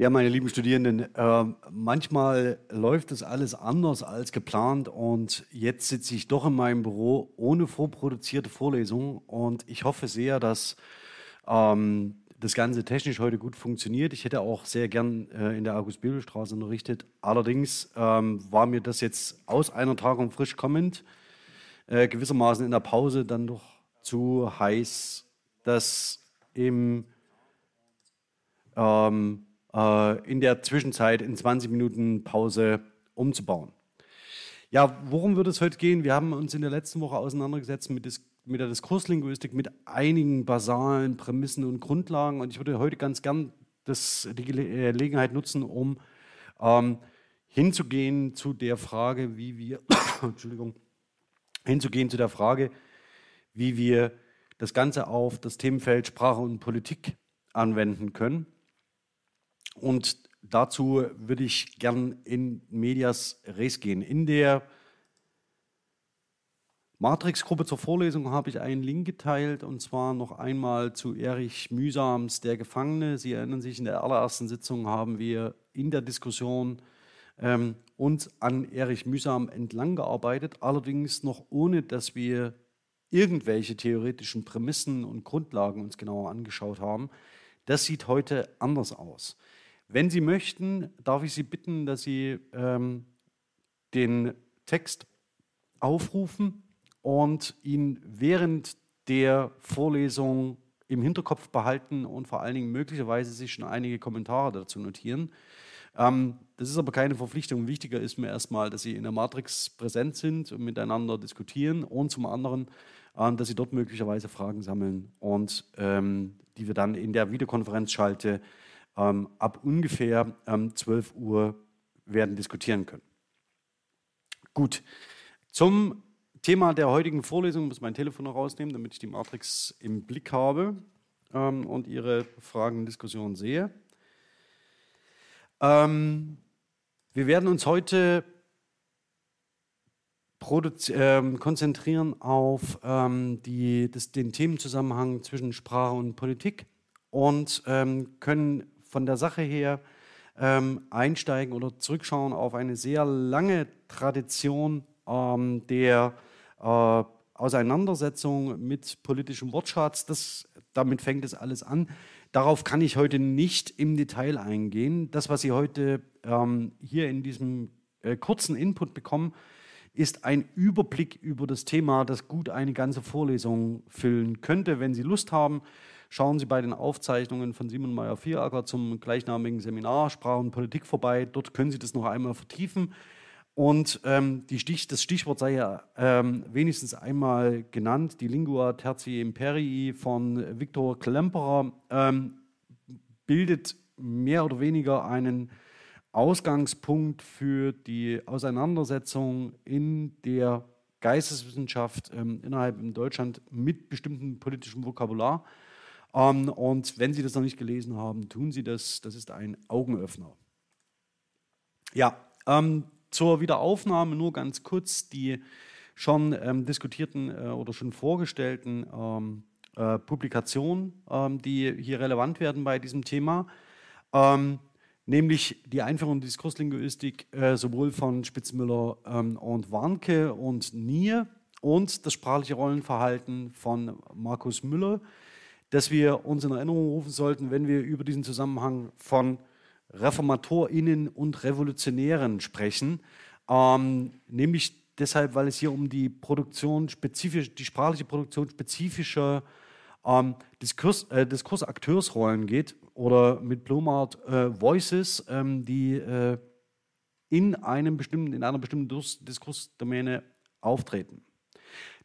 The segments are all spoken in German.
Ja, meine lieben Studierenden, äh, manchmal läuft das alles anders als geplant und jetzt sitze ich doch in meinem Büro ohne vorproduzierte Vorlesung und ich hoffe sehr, dass ähm, das Ganze technisch heute gut funktioniert. Ich hätte auch sehr gern äh, in der August-Bebel-Straße unterrichtet. Allerdings ähm, war mir das jetzt aus einer Tagung frisch kommend, äh, gewissermaßen in der Pause dann doch zu heiß, dass im ähm, äh, in der Zwischenzeit in 20 Minuten Pause umzubauen. Ja, worum wird es heute gehen? Wir haben uns in der letzten Woche auseinandergesetzt mit, Dis mit der Diskurslinguistik, mit einigen basalen Prämissen und Grundlagen. Und ich würde heute ganz gern das, die äh, Gelegenheit nutzen, um ähm, hinzugehen zu der Frage, wie wir, Entschuldigung, hinzugehen zu der Frage, wie wir das Ganze auf das Themenfeld Sprache und Politik anwenden können. Und dazu würde ich gern in Medias Res gehen. In der Matrix-Gruppe zur Vorlesung habe ich einen Link geteilt und zwar noch einmal zu Erich Mühsams Der Gefangene. Sie erinnern sich, in der allerersten Sitzung haben wir in der Diskussion ähm, uns an Erich Mühsam entlang gearbeitet, allerdings noch ohne, dass wir irgendwelche theoretischen Prämissen und Grundlagen uns genauer angeschaut haben. Das sieht heute anders aus. Wenn Sie möchten, darf ich Sie bitten, dass Sie ähm, den Text aufrufen und ihn während der Vorlesung im Hinterkopf behalten und vor allen Dingen möglicherweise sich schon einige Kommentare dazu notieren. Ähm, das ist aber keine Verpflichtung. Wichtiger ist mir erstmal, dass Sie in der Matrix präsent sind und miteinander diskutieren und zum anderen, äh, dass Sie dort möglicherweise Fragen sammeln und ähm, die wir dann in der Videokonferenzschalte ähm, ab ungefähr ähm, 12 Uhr werden diskutieren können. Gut, zum Thema der heutigen Vorlesung muss mein Telefon noch rausnehmen, damit ich die Matrix im Blick habe ähm, und Ihre Fragen und Diskussionen sehe. Ähm, wir werden uns heute ähm, konzentrieren auf ähm, die, das, den Themenzusammenhang zwischen Sprache und Politik und ähm, können von der Sache her ähm, einsteigen oder zurückschauen auf eine sehr lange Tradition ähm, der äh, Auseinandersetzung mit politischem Wortschatz. Das, damit fängt es alles an. Darauf kann ich heute nicht im Detail eingehen. Das, was Sie heute ähm, hier in diesem äh, kurzen Input bekommen, ist ein Überblick über das Thema, das gut eine ganze Vorlesung füllen könnte. Wenn Sie Lust haben, Schauen Sie bei den Aufzeichnungen von Simon Meyer-Vieracker zum gleichnamigen Seminar Sprache und Politik vorbei. Dort können Sie das noch einmal vertiefen. Und ähm, Stich, das Stichwort sei ja ähm, wenigstens einmal genannt, die Lingua Tertii Imperii von Viktor Klemperer ähm, bildet mehr oder weniger einen Ausgangspunkt für die Auseinandersetzung in der Geisteswissenschaft ähm, innerhalb in Deutschland mit bestimmtem politischem Vokabular. Ähm, und wenn Sie das noch nicht gelesen haben, tun Sie das. Das ist ein Augenöffner. Ja, ähm, zur Wiederaufnahme nur ganz kurz die schon ähm, diskutierten äh, oder schon vorgestellten ähm, äh, Publikationen, ähm, die hier relevant werden bei diesem Thema ähm, nämlich die Einführung der Diskurslinguistik äh, sowohl von Spitzmüller ähm, und Warnke und Nier und das sprachliche Rollenverhalten von Markus Müller das wir uns in Erinnerung rufen sollten, wenn wir über diesen Zusammenhang von ReformatorInnen und Revolutionären sprechen. Ähm, nämlich deshalb, weil es hier um die Produktion spezifisch, die sprachliche Produktion spezifischer ähm, Diskurs, äh, Diskursakteursrollen geht oder mit Blomart äh, Voices, ähm, die äh, in einem bestimmten, in einer bestimmten Diskursdomäne auftreten.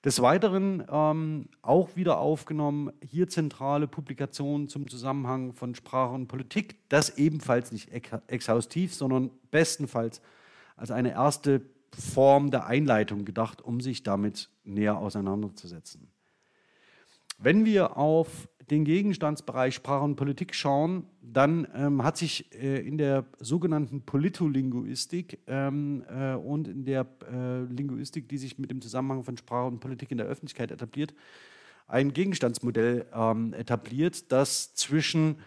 Des Weiteren ähm, auch wieder aufgenommen, hier zentrale Publikationen zum Zusammenhang von Sprache und Politik. Das ebenfalls nicht exhaustiv, sondern bestenfalls als eine erste Form der Einleitung gedacht, um sich damit näher auseinanderzusetzen. Wenn wir auf den Gegenstandsbereich Sprache und Politik schauen, dann ähm, hat sich äh, in der sogenannten Politolinguistik ähm, äh, und in der äh, Linguistik, die sich mit dem Zusammenhang von Sprache und Politik in der Öffentlichkeit etabliert, ein Gegenstandsmodell ähm, etabliert, das zwischen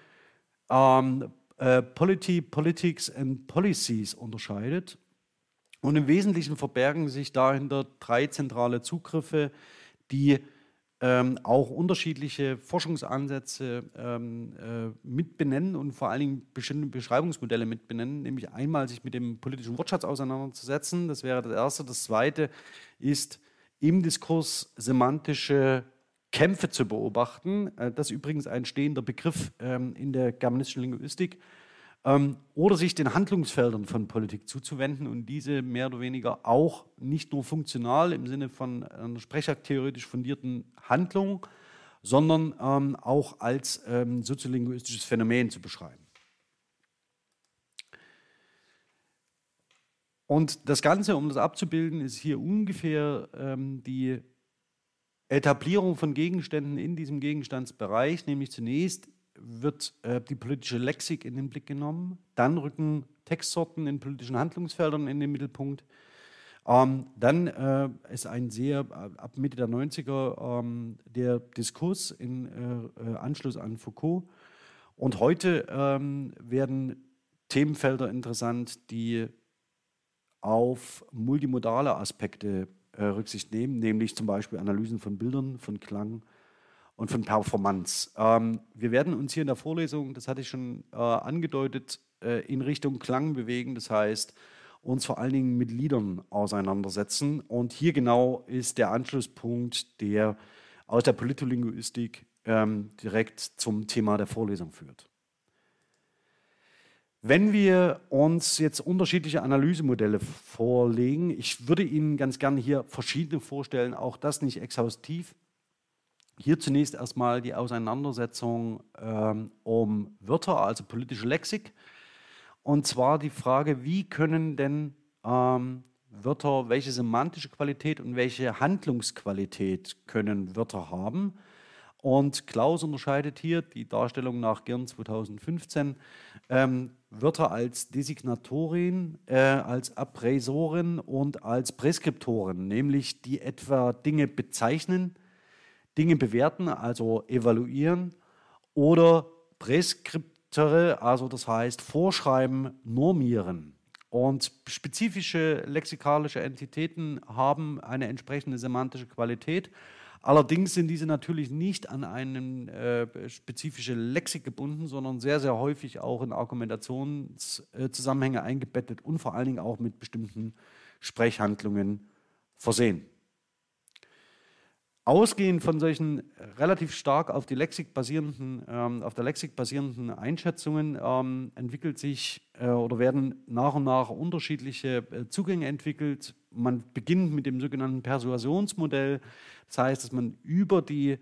ähm, äh, Polity, Politics and Policies unterscheidet. Und im Wesentlichen verbergen sich dahinter drei zentrale Zugriffe, die ähm, auch unterschiedliche Forschungsansätze ähm, äh, mitbenennen und vor allen Dingen bestimmte Beschreibungsmodelle mitbenennen, nämlich einmal sich mit dem politischen Wortschatz auseinanderzusetzen, das wäre das Erste. Das Zweite ist im Diskurs semantische Kämpfe zu beobachten. Äh, das ist übrigens ein stehender Begriff ähm, in der germanistischen Linguistik oder sich den Handlungsfeldern von Politik zuzuwenden und diese mehr oder weniger auch nicht nur funktional im Sinne von einer sprechaktheoretisch fundierten Handlung, sondern ähm, auch als ähm, soziolinguistisches Phänomen zu beschreiben. Und das Ganze, um das abzubilden, ist hier ungefähr ähm, die Etablierung von Gegenständen in diesem Gegenstandsbereich, nämlich zunächst wird äh, die politische Lexik in den Blick genommen. Dann rücken Textsorten in politischen Handlungsfeldern in den Mittelpunkt. Ähm, dann äh, ist ein sehr, äh, ab Mitte der 90er, ähm, der Diskurs in äh, äh, Anschluss an Foucault. Und heute ähm, werden Themenfelder interessant, die auf multimodale Aspekte äh, Rücksicht nehmen, nämlich zum Beispiel Analysen von Bildern, von Klang, und von Performance. Ähm, wir werden uns hier in der Vorlesung, das hatte ich schon äh, angedeutet, äh, in Richtung Klang bewegen. Das heißt, uns vor allen Dingen mit Liedern auseinandersetzen. Und hier genau ist der Anschlusspunkt, der aus der Politolinguistik ähm, direkt zum Thema der Vorlesung führt. Wenn wir uns jetzt unterschiedliche Analysemodelle vorlegen, ich würde Ihnen ganz gerne hier verschiedene vorstellen, auch das nicht exhaustiv, hier zunächst erstmal die Auseinandersetzung ähm, um Wörter, also politische Lexik. Und zwar die Frage, wie können denn ähm, Wörter, welche semantische Qualität und welche Handlungsqualität können Wörter haben? Und Klaus unterscheidet hier die Darstellung nach Girn 2015 ähm, Wörter als Designatorin, äh, als Appraisorin und als Präskriptoren, nämlich die etwa Dinge bezeichnen, Dinge bewerten, also evaluieren, oder Präskriptere, also das heißt vorschreiben, normieren. Und spezifische lexikalische Entitäten haben eine entsprechende semantische Qualität. Allerdings sind diese natürlich nicht an eine äh, spezifische Lexik gebunden, sondern sehr, sehr häufig auch in Argumentationszusammenhänge eingebettet und vor allen Dingen auch mit bestimmten Sprechhandlungen versehen. Ausgehend von solchen relativ stark auf, die Lexik basierenden, ähm, auf der Lexik basierenden Einschätzungen ähm, entwickelt sich äh, oder werden nach und nach unterschiedliche äh, Zugänge entwickelt. Man beginnt mit dem sogenannten Persuasionsmodell. Das heißt, dass man über die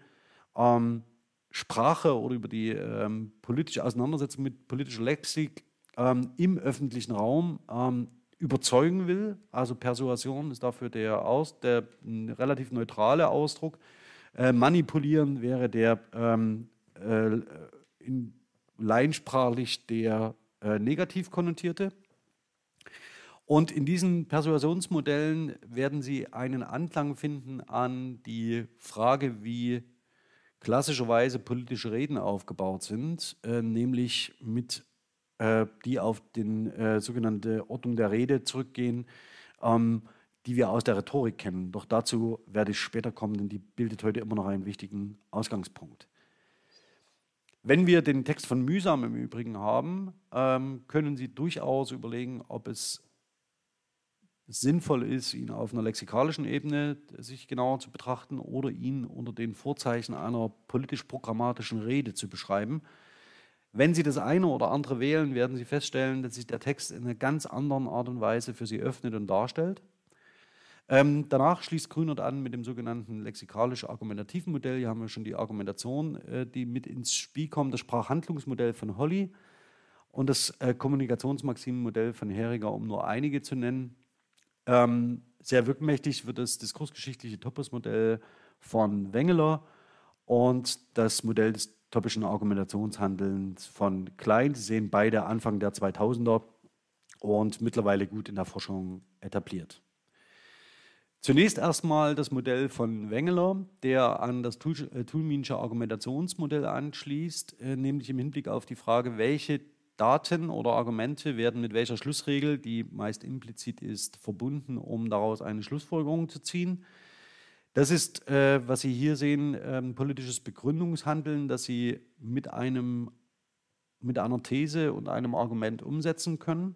ähm, Sprache oder über die ähm, politische Auseinandersetzung mit politischer Lexik ähm, im öffentlichen Raum ähm, überzeugen will. Also Persuasion ist dafür der, Aus, der relativ neutrale Ausdruck. Äh, manipulieren wäre der ähm, äh, in laiensprachlich der äh, negativ konnotierte. Und in diesen Persuasionsmodellen werden Sie einen Anklang finden an die Frage, wie klassischerweise politische Reden aufgebaut sind, äh, nämlich mit äh, die auf die äh, sogenannte Ordnung der Rede zurückgehen, ähm, die wir aus der Rhetorik kennen. Doch dazu werde ich später kommen, denn die bildet heute immer noch einen wichtigen Ausgangspunkt. Wenn wir den Text von Mühsam im Übrigen haben, ähm, können Sie durchaus überlegen, ob es sinnvoll ist, ihn auf einer lexikalischen Ebene sich genauer zu betrachten oder ihn unter den Vorzeichen einer politisch-programmatischen Rede zu beschreiben. Wenn Sie das eine oder andere wählen, werden Sie feststellen, dass sich der Text in einer ganz anderen Art und Weise für Sie öffnet und darstellt. Ähm, danach schließt Grünert an mit dem sogenannten lexikalisch-argumentativen Modell. Hier haben wir schon die Argumentation, äh, die mit ins Spiel kommt, das Sprachhandlungsmodell von Holly und das äh, Kommunikationsmaximenmodell von Heriger, um nur einige zu nennen. Ähm, sehr wirkmächtig wird das diskursgeschichtliche Topos-Modell von Wengeler und das Modell des topischen Argumentationshandelns von Klein. Sie sehen beide Anfang der 2000er und mittlerweile gut in der Forschung etabliert. Zunächst erstmal das Modell von Wengeler, der an das äh, Thulminsche Argumentationsmodell anschließt, äh, nämlich im Hinblick auf die Frage, welche Daten oder Argumente werden mit welcher Schlussregel, die meist implizit ist, verbunden, um daraus eine Schlussfolgerung zu ziehen. Das ist, äh, was Sie hier sehen, äh, politisches Begründungshandeln, das Sie mit, einem, mit einer These und einem Argument umsetzen können.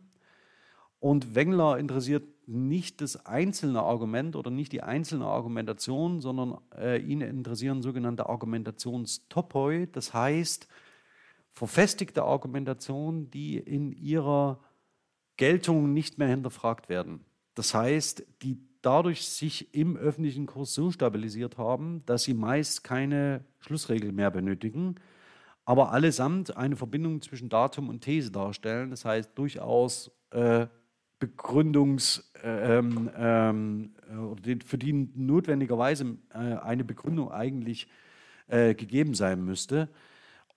Und Wengler interessiert nicht das einzelne Argument oder nicht die einzelne Argumentation, sondern äh, ihn interessieren sogenannte Argumentationstopoi, das heißt verfestigte Argumentationen, die in ihrer Geltung nicht mehr hinterfragt werden. Das heißt, die dadurch sich im öffentlichen Kurs so stabilisiert haben, dass sie meist keine Schlussregel mehr benötigen, aber allesamt eine Verbindung zwischen Datum und These darstellen. Das heißt, durchaus äh, Begründungs, äh, ähm, ähm äh, für die notwendigerweise äh, eine Begründung eigentlich äh, gegeben sein müsste.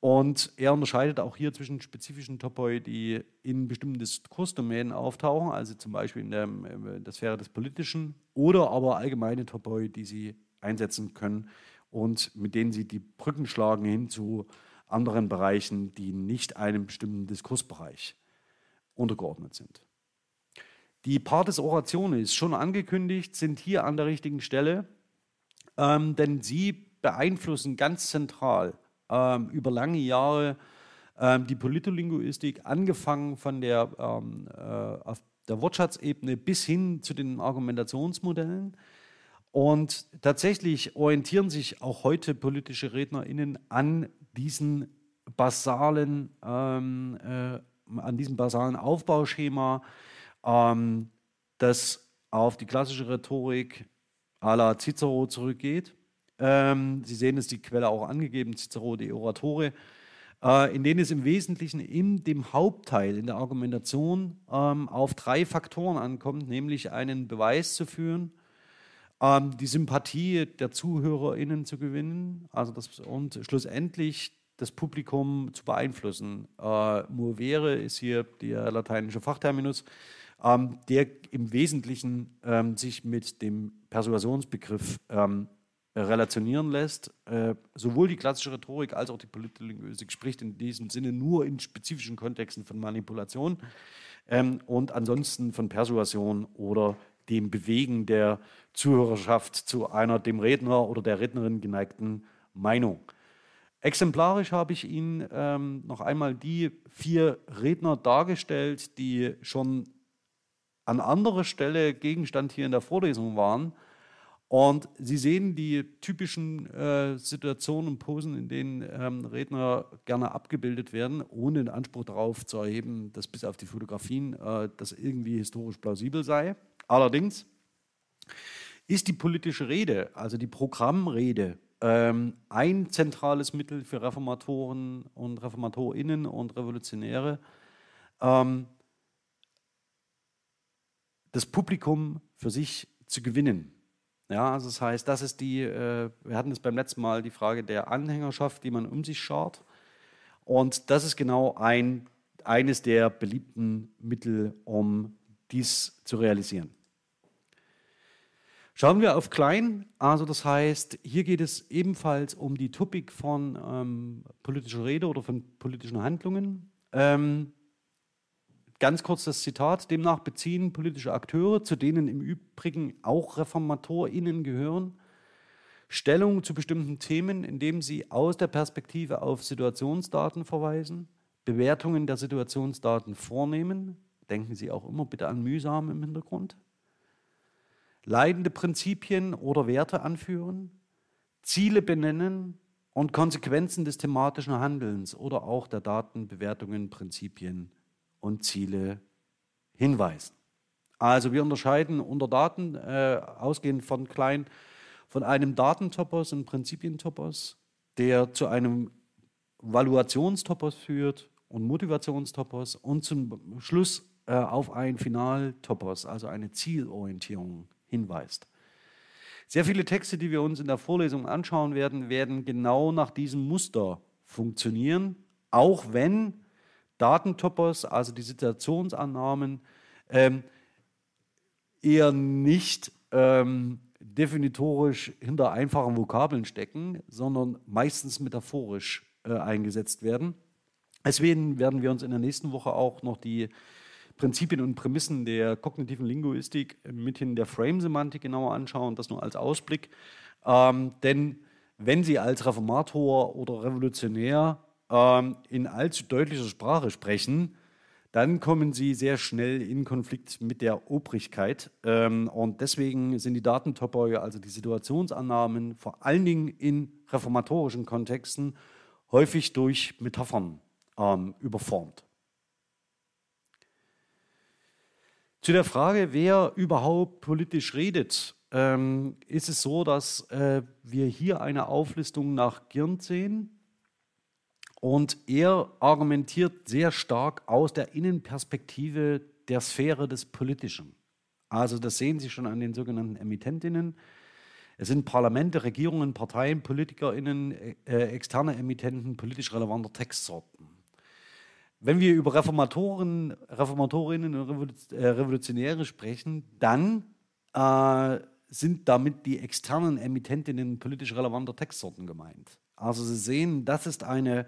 Und er unterscheidet auch hier zwischen spezifischen Topoi, die in bestimmten Diskursdomänen auftauchen, also zum Beispiel in der, in der, Sphäre des Politischen, oder aber allgemeine Topoi, die sie einsetzen können und mit denen sie die Brücken schlagen hin zu anderen Bereichen, die nicht einem bestimmten Diskursbereich untergeordnet sind. Die Partes Orationis, schon angekündigt, sind hier an der richtigen Stelle, ähm, denn sie beeinflussen ganz zentral ähm, über lange Jahre ähm, die Politolinguistik, angefangen von der, ähm, äh, auf der Wortschatzebene bis hin zu den Argumentationsmodellen. Und tatsächlich orientieren sich auch heute politische RednerInnen an diesen basalen, ähm, äh, an diesem basalen Aufbauschema, ähm, das auf die klassische Rhetorik à la Cicero zurückgeht. Ähm, Sie sehen es, die Quelle auch angegeben, Cicero de Oratore, äh, in denen es im Wesentlichen in dem Hauptteil, in der Argumentation, ähm, auf drei Faktoren ankommt, nämlich einen Beweis zu führen, ähm, die Sympathie der ZuhörerInnen zu gewinnen also das, und schlussendlich das Publikum zu beeinflussen. Äh, Movere ist hier der lateinische Fachterminus, ähm, der im Wesentlichen ähm, sich mit dem Persuasionsbegriff ähm, relationieren lässt. Äh, sowohl die klassische Rhetorik als auch die Politlinguistik spricht in diesem Sinne nur in spezifischen Kontexten von Manipulation ähm, und ansonsten von Persuasion oder dem Bewegen der Zuhörerschaft zu einer dem Redner oder der Rednerin geneigten Meinung. Exemplarisch habe ich Ihnen ähm, noch einmal die vier Redner dargestellt, die schon an anderer Stelle Gegenstand hier in der Vorlesung waren und Sie sehen die typischen äh, Situationen und Posen, in denen ähm, Redner gerne abgebildet werden, ohne den Anspruch darauf zu erheben, dass bis auf die Fotografien äh, das irgendwie historisch plausibel sei. Allerdings ist die politische Rede, also die Programmrede, ähm, ein zentrales Mittel für Reformatoren und Reformatorinnen und Revolutionäre, ähm, das Publikum für sich zu gewinnen. Ja, also das heißt, das ist die, äh, wir hatten es beim letzten Mal, die Frage der Anhängerschaft, die man um sich schart. Und das ist genau ein, eines der beliebten Mittel, um dies zu realisieren. Schauen wir auf klein, also das heißt, hier geht es ebenfalls um die Topik von ähm, politischer Rede oder von politischen Handlungen. Ähm, Ganz kurz das Zitat. Demnach beziehen politische Akteure, zu denen im Übrigen auch ReformatorInnen gehören, Stellung zu bestimmten Themen, indem sie aus der Perspektive auf Situationsdaten verweisen, Bewertungen der Situationsdaten vornehmen. Denken Sie auch immer bitte an mühsam im Hintergrund. Leidende Prinzipien oder Werte anführen, Ziele benennen und Konsequenzen des thematischen Handelns oder auch der Datenbewertungen, Prinzipien und Ziele hinweisen. Also wir unterscheiden unter Daten, äh, ausgehend von klein, von einem Datentopos und Prinzipientopos, der zu einem Valuationstopos führt und Motivationstopos und zum Schluss äh, auf ein Finaltopos, also eine Zielorientierung hinweist. Sehr viele Texte, die wir uns in der Vorlesung anschauen werden, werden genau nach diesem Muster funktionieren, auch wenn Datentopos, also die Situationsannahmen, ähm, eher nicht ähm, definitorisch hinter einfachen Vokabeln stecken, sondern meistens metaphorisch äh, eingesetzt werden. Deswegen werden wir uns in der nächsten Woche auch noch die Prinzipien und Prämissen der kognitiven Linguistik mithin der Frame-Semantik genauer anschauen, das nur als Ausblick. Ähm, denn wenn Sie als Reformator oder Revolutionär ähm, in allzu deutlicher Sprache sprechen, dann kommen Sie sehr schnell in Konflikt mit der Obrigkeit. Ähm, und deswegen sind die Datentopoi, also die Situationsannahmen, vor allen Dingen in reformatorischen Kontexten häufig durch Metaphern ähm, überformt. Zu der Frage, wer überhaupt politisch redet, ist es so, dass äh, wir hier eine Auflistung nach Girnd sehen. Und er argumentiert sehr stark aus der Innenperspektive der Sphäre des Politischen. Also das sehen Sie schon an den sogenannten Emittentinnen. Es sind Parlamente, Regierungen, Parteien, PolitikerInnen, äh, externe Emittenten politisch relevanter Textsorten. Wenn wir über Reformatoren, Reformatorinnen und äh, Revolutionäre sprechen, dann äh, sind damit die externen Emittentinnen politisch relevanter Textsorten gemeint. Also Sie sehen, das ist eine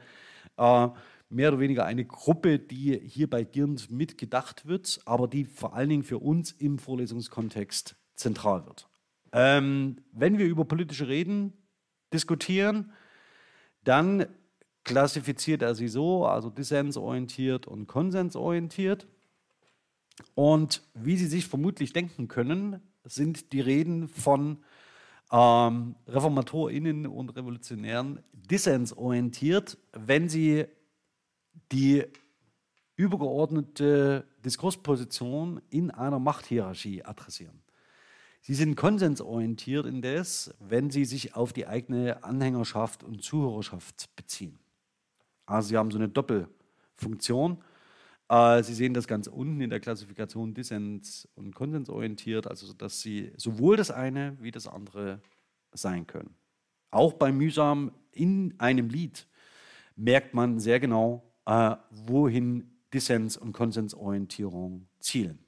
äh, mehr oder weniger eine Gruppe, die hier bei Girnd mitgedacht wird, aber die vor allen Dingen für uns im Vorlesungskontext zentral wird. Ähm, wenn wir über politische Reden diskutieren, dann klassifiziert er sie so, also dissensorientiert und konsensorientiert. Und wie Sie sich vermutlich denken können, sind die Reden von ähm, ReformatorInnen und Revolutionären dissensorientiert, wenn sie die übergeordnete Diskursposition in einer Machthierarchie adressieren. Sie sind konsensorientiert indes, wenn sie sich auf die eigene Anhängerschaft und Zuhörerschaft beziehen. Also sie haben so eine Doppelfunktion. Äh, sie sehen das ganz unten in der Klassifikation Dissens- und konsensorientiert, also dass Sie sowohl das eine wie das andere sein können. Auch bei mühsam in einem Lied merkt man sehr genau, äh, wohin Dissens- und Konsensorientierung zielen.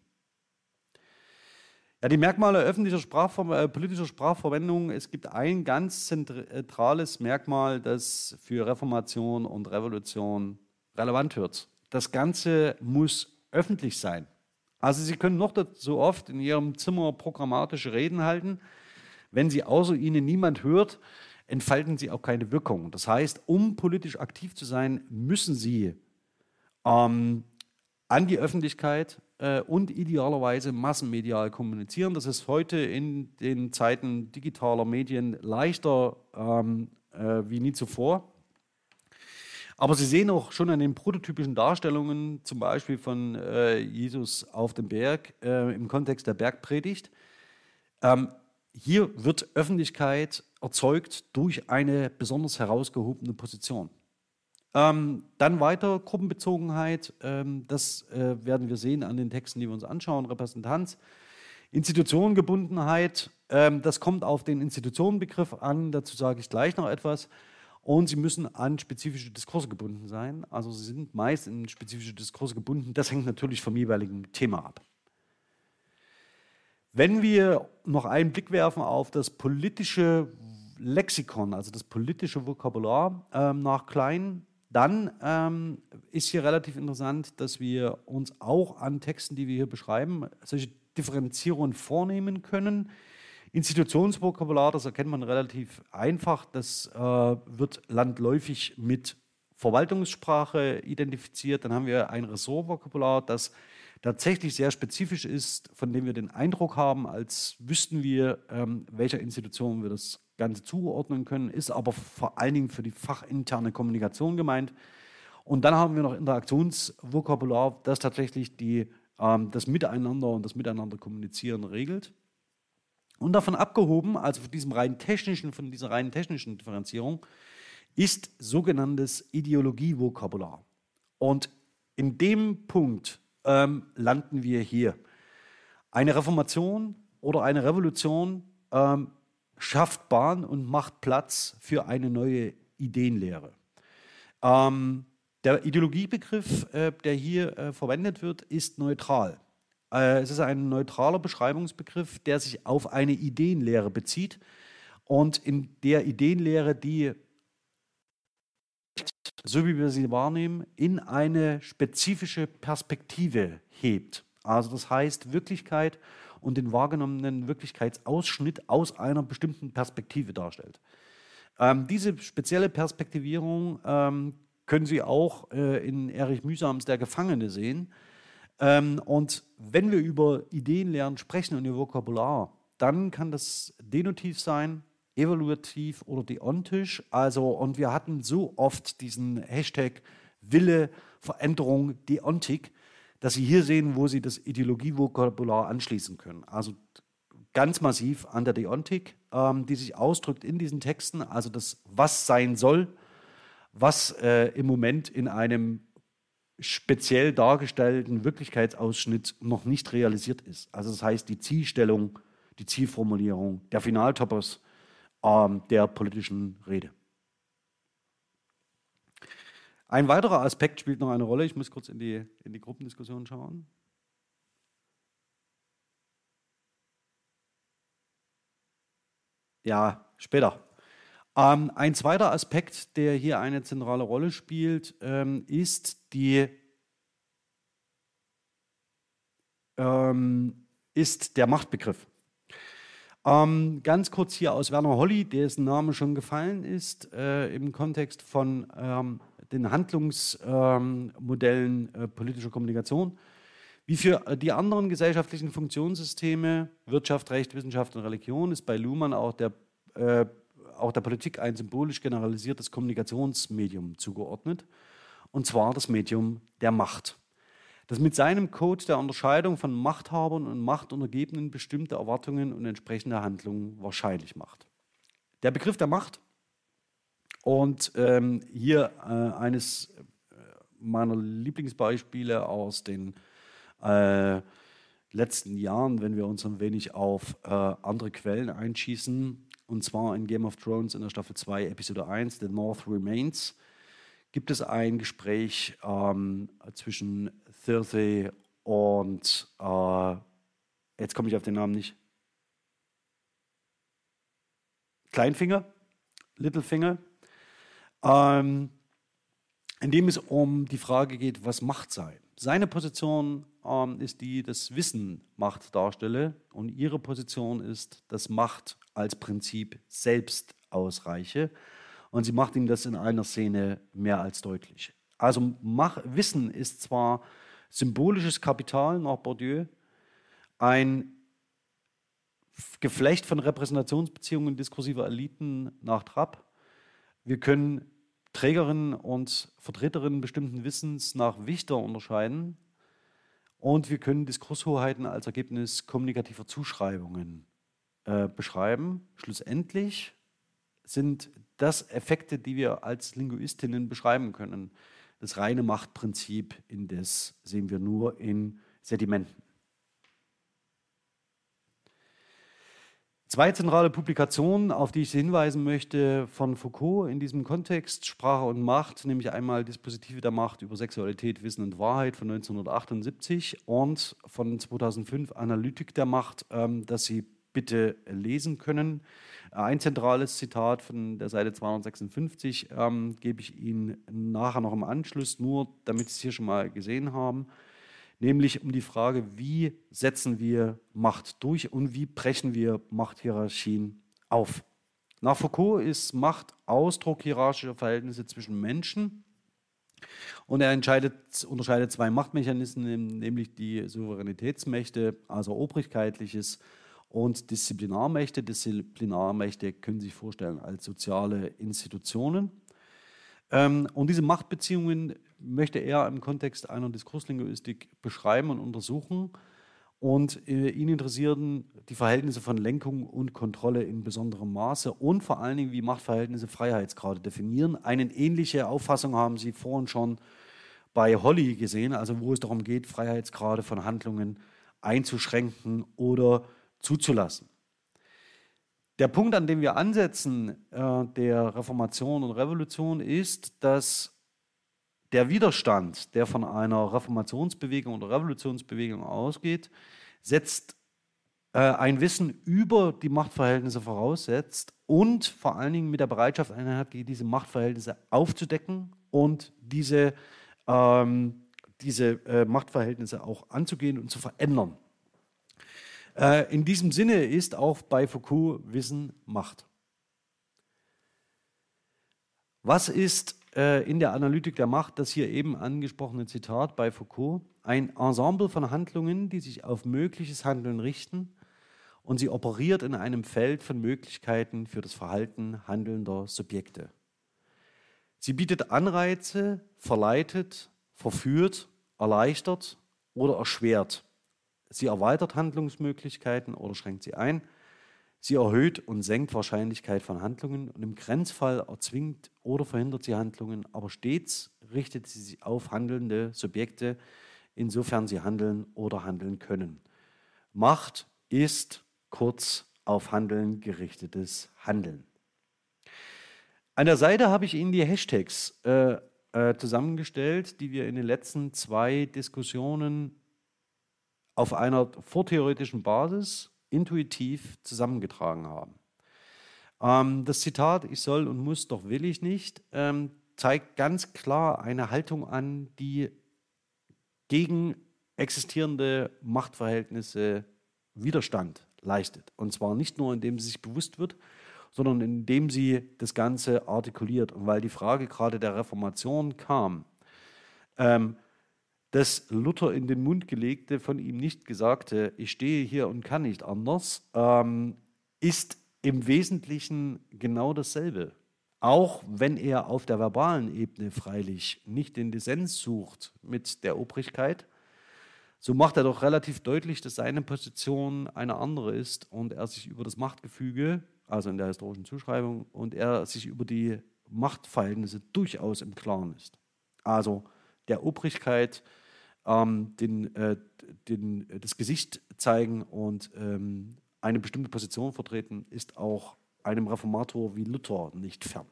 Ja, die Merkmale öffentlicher Sprachver äh, politischer Sprachverwendung. Es gibt ein ganz zentrales Merkmal, das für Reformation und Revolution relevant wird. Das Ganze muss öffentlich sein. Also Sie können noch so oft in Ihrem Zimmer programmatische Reden halten. Wenn Sie außer Ihnen niemand hört, entfalten Sie auch keine Wirkung. Das heißt, um politisch aktiv zu sein, müssen Sie ähm, an die Öffentlichkeit äh, und idealerweise massenmedial kommunizieren. Das ist heute in den Zeiten digitaler Medien leichter ähm, äh, wie nie zuvor. Aber Sie sehen auch schon an den prototypischen Darstellungen, zum Beispiel von äh, Jesus auf dem Berg äh, im Kontext der Bergpredigt, ähm, hier wird Öffentlichkeit erzeugt durch eine besonders herausgehobene Position. Ähm, dann weiter Gruppenbezogenheit, ähm, das äh, werden wir sehen an den Texten, die wir uns anschauen, Repräsentanz. Institutionengebundenheit, ähm, das kommt auf den Institutionenbegriff an, dazu sage ich gleich noch etwas. Und sie müssen an spezifische Diskurse gebunden sein. Also sie sind meist in spezifische Diskurse gebunden. Das hängt natürlich vom jeweiligen Thema ab. Wenn wir noch einen Blick werfen auf das politische Lexikon, also das politische Vokabular ähm, nach Klein, dann ähm, ist hier relativ interessant, dass wir uns auch an Texten, die wir hier beschreiben, solche Differenzierungen vornehmen können. Institutionsvokabular, das erkennt man relativ einfach, das äh, wird landläufig mit Verwaltungssprache identifiziert. Dann haben wir ein Ressortvokabular, das tatsächlich sehr spezifisch ist, von dem wir den Eindruck haben, als wüssten wir, ähm, welcher Institution wir das Ganze zuordnen können, ist aber vor allen Dingen für die fachinterne Kommunikation gemeint. Und dann haben wir noch Interaktionsvokabular, das tatsächlich die ähm, das Miteinander und das Miteinander kommunizieren regelt. Und davon abgehoben, also von diesem rein technischen, von dieser rein technischen Differenzierung, ist sogenanntes Ideologievokabular. Und in dem Punkt ähm, landen wir hier. Eine Reformation oder eine Revolution ähm, schafft Bahn und macht Platz für eine neue Ideenlehre. Ähm, der Ideologiebegriff, äh, der hier äh, verwendet wird, ist neutral. Äh, es ist ein neutraler Beschreibungsbegriff, der sich auf eine Ideenlehre bezieht und in der Ideenlehre, die, so wie wir sie wahrnehmen, in eine spezifische Perspektive hebt. Also das heißt Wirklichkeit und den wahrgenommenen Wirklichkeitsausschnitt aus einer bestimmten Perspektive darstellt. Ähm, diese spezielle Perspektivierung ähm, können Sie auch äh, in Erich Mühsams Der Gefangene sehen. Ähm, und wenn wir über Ideenlernen sprechen und ihr Vokabular, dann kann das denotiv sein, evaluativ oder deontisch. Also, und wir hatten so oft diesen Hashtag Wille, Veränderung, Deontik, dass Sie hier sehen, wo Sie das Ideologievokabular anschließen können. Also ganz massiv an der Deontik, ähm, die sich ausdrückt in diesen Texten, also das, was sein soll, was äh, im Moment in einem speziell dargestellten Wirklichkeitsausschnitt noch nicht realisiert ist. Also das heißt, die Zielstellung, die Zielformulierung, der Finaltopos ähm, der politischen Rede. Ein weiterer Aspekt spielt noch eine Rolle. Ich muss kurz in die, in die Gruppendiskussion schauen. Ja, später. Ähm, ein zweiter Aspekt, der hier eine zentrale Rolle spielt, ähm, ist, die, ähm, ist der Machtbegriff. Ähm, ganz kurz hier aus Werner Holly, dessen Name schon gefallen ist, äh, im Kontext von ähm, den Handlungsmodellen äh, politischer Kommunikation. Wie für die anderen gesellschaftlichen Funktionssysteme, Wirtschaft, Recht, Wissenschaft und Religion, ist bei Luhmann auch der äh, auch der Politik ein symbolisch generalisiertes Kommunikationsmedium zugeordnet, und zwar das Medium der Macht, das mit seinem Code der Unterscheidung von Machthabern und Machtuntergebenen bestimmte Erwartungen und entsprechende Handlungen wahrscheinlich macht. Der Begriff der Macht und ähm, hier äh, eines äh, meiner Lieblingsbeispiele aus den äh, letzten Jahren, wenn wir uns ein wenig auf äh, andere Quellen einschießen, und zwar in Game of Thrones in der Staffel 2, Episode 1, The North Remains, gibt es ein Gespräch ähm, zwischen Cersei und, äh, jetzt komme ich auf den Namen nicht, Kleinfinger, Littlefinger, ähm, in dem es um die Frage geht, was Macht sei. Seine Position ähm, ist die, dass Wissen Macht darstelle und ihre Position ist, dass Macht als Prinzip selbst ausreiche. Und sie macht ihm das in einer Szene mehr als deutlich. Also Mach Wissen ist zwar symbolisches Kapital nach Bourdieu, ein Geflecht von Repräsentationsbeziehungen diskursiver Eliten nach Trapp. Wir können Trägerinnen und Vertreterinnen bestimmten Wissens nach Wichter unterscheiden. Und wir können Diskurshoheiten als Ergebnis kommunikativer Zuschreibungen äh, beschreiben. Schlussendlich sind das Effekte, die wir als Linguistinnen beschreiben können. Das reine Machtprinzip, in das sehen wir nur in Sedimenten. Zwei zentrale Publikationen, auf die ich hinweisen möchte, von Foucault in diesem Kontext Sprache und Macht, nämlich einmal Dispositive der Macht über Sexualität, Wissen und Wahrheit von 1978 und von 2005 Analytik der Macht, ähm, das Sie bitte lesen können. Ein zentrales Zitat von der Seite 256 ähm, gebe ich Ihnen nachher noch im Anschluss, nur damit Sie es hier schon mal gesehen haben nämlich um die Frage, wie setzen wir Macht durch und wie brechen wir Machthierarchien auf. Nach Foucault ist Macht Ausdruck hierarchischer Verhältnisse zwischen Menschen und er unterscheidet zwei Machtmechanismen, nämlich die Souveränitätsmächte, also obrigkeitliches und Disziplinarmächte. Disziplinarmächte können Sie sich vorstellen als soziale Institutionen Ähm, und diese Machtbeziehungen möchte er im Kontext einer Diskurslinguistik beschreiben und untersuchen. Und äh, ihn interessierten die Verhältnisse von Lenkung und Kontrolle in besonderem Maße und vor allen Dingen, wie Machtverhältnisse Freiheitsgrade definieren. Eine ähnliche Auffassung haben Sie vorhin schon bei Holly gesehen, also wo es darum geht, Freiheitsgrade von Handlungen einzuschränken oder zuzulassen. Der Punkt, an dem wir ansetzen, äh, der Reformation und Revolution, ist, dass der Widerstand, der von einer Reformationsbewegung oder Revolutionsbewegung ausgeht, setzt äh, ein Wissen über die Machtverhältnisse voraussetzt und vor allen Dingen mit der Bereitschaft einhergeht, diese Machtverhältnisse aufzudecken und diese, ähm, diese äh, Machtverhältnisse auch anzugehen und zu verändern. Äh, in diesem Sinne ist auch bei Foucault Wissen Macht. Was ist äh, in der Analytik der Macht das hier eben angesprochene Zitat bei Foucault, ein Ensemble von Handlungen, die sich auf mögliches Handeln richten und sie operiert in einem Feld von Möglichkeiten für das Verhalten handelnder Subjekte. Sie bietet Anreize, verleitet, verführt, erleichtert oder erschwert. Sie erweitert Handlungsmöglichkeiten oder schränkt sie ein Sie erhöht und senkt Wahrscheinlichkeit von Handlungen und im Grenzfall erzwingt oder verhindert sie Handlungen, aber stets richtet sie sich auf handelnde Subjekte, insofern sie handeln oder handeln können. Macht ist kurz auf Handeln gerichtetes Handeln. An der Seite habe ich Ihnen die Hashtags äh, äh, zusammengestellt, die wir in den letzten zwei Diskussionen auf einer vortheoretischen Basis intuitiv zusammengetragen haben. Ähm, das Zitat, ich soll und muss, doch will ich nicht, ähm, zeigt ganz klar eine Haltung an, die gegen existierende Machtverhältnisse Widerstand leistet. Und zwar nicht nur, indem sie sich bewusst wird, sondern indem sie das Ganze artikuliert. Und weil die Frage gerade der Reformation kam, ähm, das Luther in den Mund gelegte, von ihm nicht gesagte, ich stehe hier und kann nicht anders, ähm, ist im Wesentlichen genau dasselbe. Auch wenn er auf der verbalen Ebene freilich nicht den Dissens sucht mit der Obrigkeit, so macht er doch relativ deutlich, dass seine Position eine andere ist und er sich über das Machtgefüge, also in der historischen Zuschreibung, und er sich über die Machtverhältnisse durchaus im Klaren ist. Also der Obrigkeit ähm, den, äh, den, das Gesicht zeigen und ähm, eine bestimmte Position vertreten, ist auch einem Reformator wie Luther nicht fern.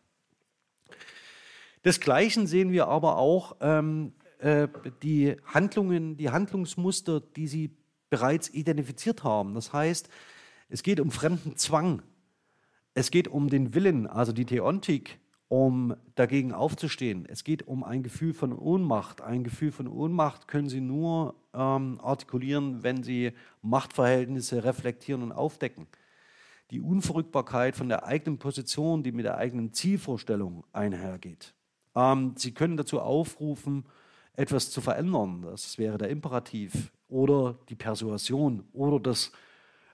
Desgleichen sehen wir aber auch ähm, äh, die Handlungen, die Handlungsmuster, die sie bereits identifiziert haben. Das heißt, es geht um fremden Zwang, es geht um den Willen, also die Theontik, um dagegen aufzustehen. Es geht um ein Gefühl von Ohnmacht. Ein Gefühl von Ohnmacht können Sie nur ähm, artikulieren, wenn Sie Machtverhältnisse reflektieren und aufdecken. Die Unverrückbarkeit von der eigenen Position, die mit der eigenen Zielvorstellung einhergeht. Ähm, Sie können dazu aufrufen, etwas zu verändern. Das wäre der Imperativ oder die Persuasion oder das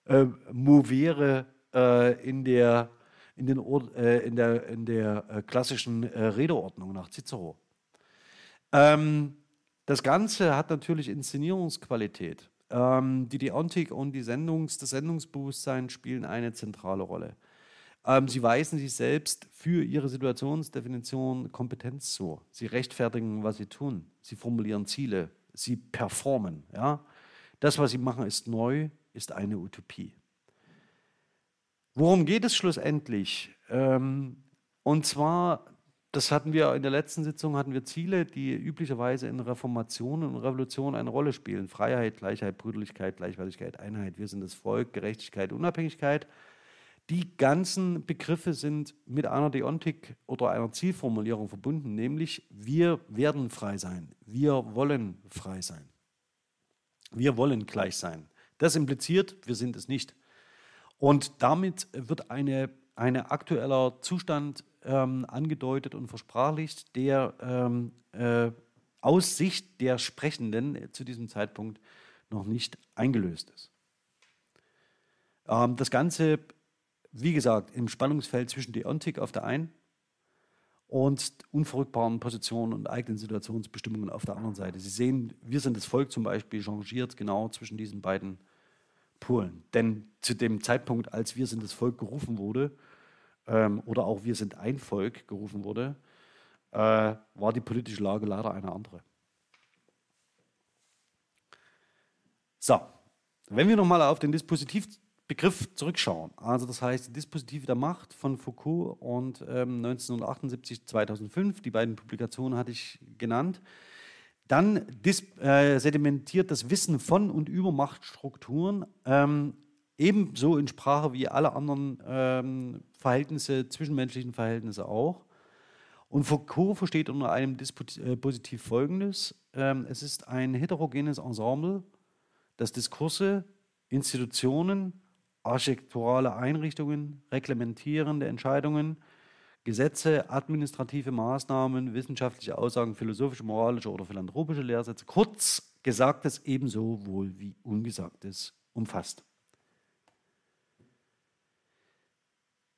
äh, Movere äh, in der in, den, äh, in der, in der äh, klassischen äh, Redeordnung nach Cicero. Ähm, das Ganze hat natürlich Inszenierungsqualität. Ähm, die Deontik und die Sendungs-, das Sendungsbewusstsein spielen eine zentrale Rolle. Ähm, sie weisen sich selbst für ihre Situationsdefinition Kompetenz zu. Sie rechtfertigen, was sie tun. Sie formulieren Ziele. Sie performen. Ja? Das, was sie machen, ist neu, ist eine Utopie. Worum geht es schlussendlich? Ähm, und zwar, das hatten wir in der letzten Sitzung, hatten wir Ziele, die üblicherweise in Reformation und Revolution eine Rolle spielen. Freiheit, Gleichheit, Brüderlichkeit, Gleichwertigkeit, Einheit. Wir sind das Volk, Gerechtigkeit, Unabhängigkeit. Die ganzen Begriffe sind mit einer Deontik oder einer Zielformulierung verbunden, nämlich wir werden frei sein, wir wollen frei sein, wir wollen gleich sein. Das impliziert, wir sind es nicht. Und damit wird eine, ein aktueller Zustand ähm, angedeutet und versprachlicht, der ähm, äh, aus Sicht der Sprechenden zu diesem Zeitpunkt noch nicht eingelöst ist. Ähm, das Ganze, wie gesagt, im Spannungsfeld zwischen Deontik auf der einen und unverrückbaren Positionen und eigenen Situationsbestimmungen auf der anderen Seite. Sie sehen, wir sind das Volk zum Beispiel changiert genau zwischen diesen beiden Polen. Denn zu dem Zeitpunkt, als wir sind das Volk gerufen wurde, ähm, oder auch wir sind ein Volk gerufen wurde, äh, war die politische Lage leider eine andere. So, wenn wir nochmal auf den Dispositivbegriff zurückschauen, also das heißt Dispositive der Macht von Foucault und ähm, 1978, 2005, die beiden Publikationen hatte ich genannt, dann äh, sedimentiert das Wissen von und über Machtstrukturen ähm, ebenso in Sprache wie alle anderen ähm, Verhältnisse, zwischenmenschlichen Verhältnisse auch. Und Foucault versteht unter einem Dispositiv Folgendes. Ähm, es ist ein heterogenes Ensemble, das Diskurse, Institutionen, architekturale Einrichtungen, reglementierende Entscheidungen, Gesetze, administrative Maßnahmen, wissenschaftliche Aussagen, philosophische, moralische oder philanthropische Lehrsätze, kurz Gesagtes ebenso wohl wie Ungesagtes umfasst.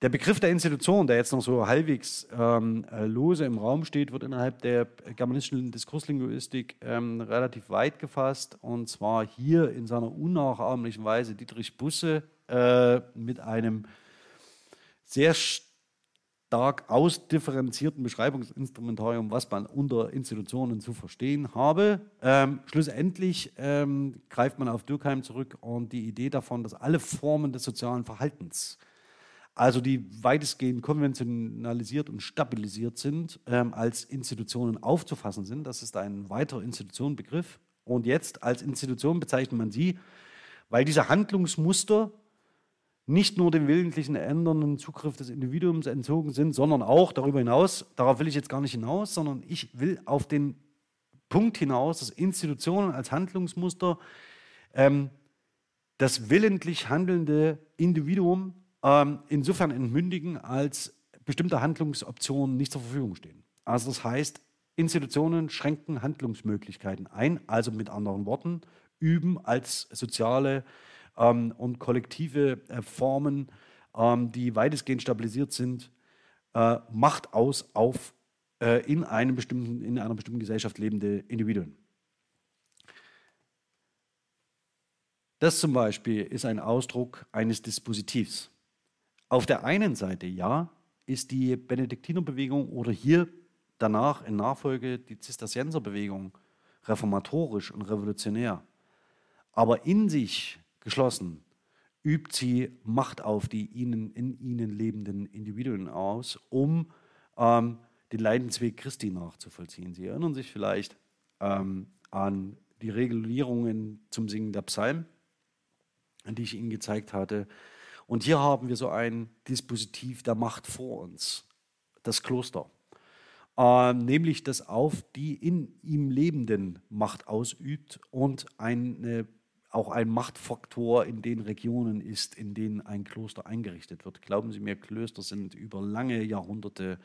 Der Begriff der Institution, der jetzt noch so halbwegs ähm, äh, lose im Raum steht, wird innerhalb der germanistischen Diskurslinguistik ähm, relativ weit gefasst. Und zwar hier in seiner unnachahmlichen Weise Dietrich Busse äh, mit einem sehr stark ausdifferenzierten Beschreibungsinstrumentarium, was man unter Institutionen zu verstehen habe. Ähm, schlussendlich ähm, greift man auf Durkheim zurück und die Idee davon, dass alle Formen des sozialen Verhaltens also die weitestgehend konventionalisiert und stabilisiert sind, ähm, als Institutionen aufzufassen sind. Das ist ein weiterer Institutionenbegriff. Und jetzt als Institution bezeichnet man sie, weil diese Handlungsmuster nicht nur dem willentlichen ändernden Zugriff des Individuums entzogen sind, sondern auch darüber hinaus, darauf will ich jetzt gar nicht hinaus, sondern ich will auf den Punkt hinaus, dass Institutionen als Handlungsmuster ähm, das willentlich handelnde Individuum ähm, insofern entmündigen, als bestimmte Handlungsoptionen nicht zur Verfügung stehen. Also das heißt, Institutionen schränken Handlungsmöglichkeiten ein, also mit anderen Worten, üben als soziale ähm, und kollektive äh, Formen, ähm, die weitestgehend stabilisiert sind, äh, Macht aus auf äh, in, einem bestimmten, in einer bestimmten Gesellschaft lebende Individuen. Das zum Beispiel ist ein Ausdruck eines Dispositivs. Auf der einen Seite, ja, ist die Benediktinerbewegung oder hier danach in Nachfolge die Zisterzienserbewegung reformatorisch und revolutionär. Aber in sich geschlossen übt sie Macht auf die ihnen, in ihnen lebenden Individuen aus, um ähm, den Leidensweg Christi nachzuvollziehen. Sie erinnern sich vielleicht ähm, an die Regulierungen zum Singen der Psalmen, die ich Ihnen gezeigt hatte. Und hier haben wir so ein Dispositiv der Macht vor uns, das Kloster. Äh, nämlich das auf die in ihm Lebenden Macht ausübt und eine, auch ein Machtfaktor in den Regionen ist, in denen ein Kloster eingerichtet wird. Glauben Sie mir, Klöster sind über lange Jahrhunderte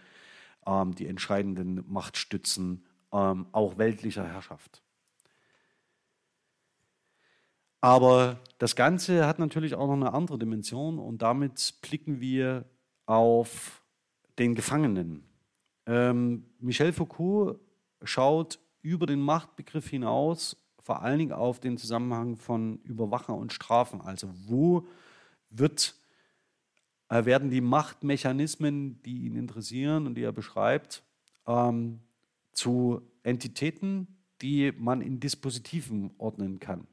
ähm, die entscheidenden Machtstützen ähm, auch weltlicher Herrschaft. Aber das Ganze hat natürlich auch noch eine andere Dimension und damit blicken wir auf den Gefangenen. Ähm, Michel Foucault schaut über den Machtbegriff hinaus vor allen Dingen auf den Zusammenhang von Überwacher und Strafen. Also wo wird, äh, werden die Machtmechanismen, die ihn interessieren und die er beschreibt, ähm, zu Entitäten, die man in Dispositiven ordnen kann.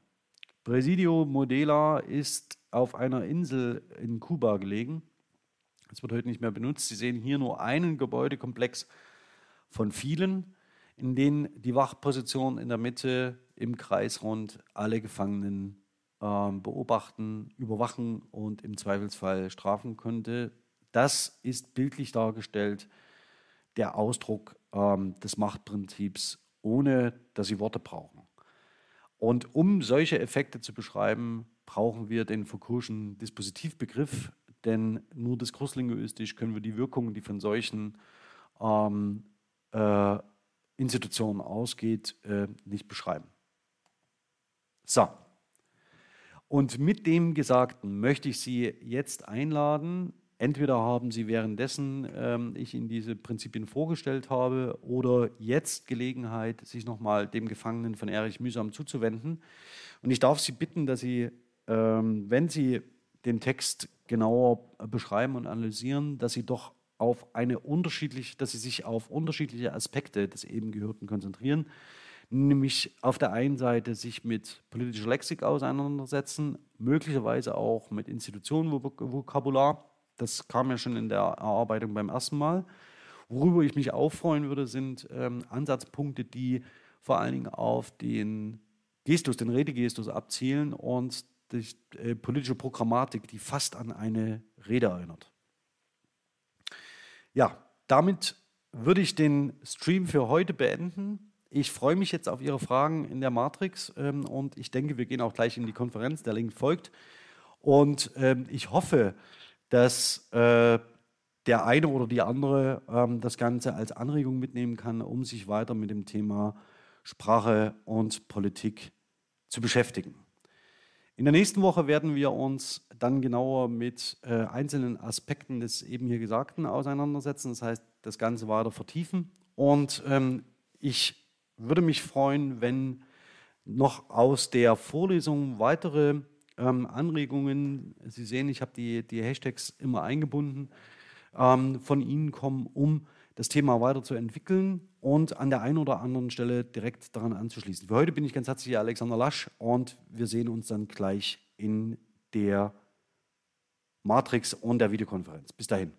Presidio Modela ist auf einer Insel in Kuba gelegen. Es wird heute nicht mehr benutzt. Sie sehen hier nur einen Gebäudekomplex von vielen, in denen die Wachposition in der Mitte im Kreisrund alle Gefangenen äh, beobachten, überwachen und im Zweifelsfall strafen könnte. Das ist bildlich dargestellt der Ausdruck ähm, des Machtprinzips, ohne dass sie Worte brauchen. Und um solche Effekte zu beschreiben, brauchen wir den Foucault'schen Dispositivbegriff, denn nur diskurslinguistisch können wir die Wirkungen, die von solchen ähm, äh, Institutionen ausgeht, äh, nicht beschreiben. So. Und mit dem Gesagten möchte ich Sie jetzt einladen, Entweder haben Sie währenddessen ähm, ich Ihnen diese Prinzipien vorgestellt habe oder jetzt Gelegenheit, sich nochmal dem Gefangenen von Erich Mühsam zuzuwenden. Und ich darf Sie bitten, dass Sie, ähm, wenn Sie den Text genauer beschreiben und analysieren, dass Sie doch auf eine unterschiedliche, dass Sie sich auf unterschiedliche Aspekte des eben Gehörten konzentrieren. Nämlich auf der einen Seite sich mit politischer Lexik auseinandersetzen, möglicherweise auch mit Institutionenvokabular das kam ja schon in der Erarbeitung beim ersten Mal. Worüber ich mich auch freuen würde, sind ähm, Ansatzpunkte, die vor allen Dingen auf den Gestus, den Redegestus abzielen und die äh, politische Programmatik, die fast an eine Rede erinnert. Ja, damit würde ich den Stream für heute beenden. Ich freue mich jetzt auf Ihre Fragen in der Matrix ähm, und ich denke, wir gehen auch gleich in die Konferenz. Der Link folgt. Und ähm, ich hoffe, dass äh, der eine oder die andere ähm, das Ganze als Anregung mitnehmen kann, um sich weiter mit dem Thema Sprache und Politik zu beschäftigen. In der nächsten Woche werden wir uns dann genauer mit äh, einzelnen Aspekten des eben hier Gesagten auseinandersetzen, das heißt, das Ganze weiter vertiefen. Und ähm, ich würde mich freuen, wenn noch aus der Vorlesung weitere ähm, Anregungen, Sie sehen, ich habe die, die Hashtags immer eingebunden, ähm, von Ihnen kommen, um das Thema weiterzuentwickeln und an der einen oder anderen Stelle direkt daran anzuschließen. Für heute bin ich ganz herzlich Alexander Lasch und wir sehen uns dann gleich in der Matrix und der Videokonferenz. Bis dahin.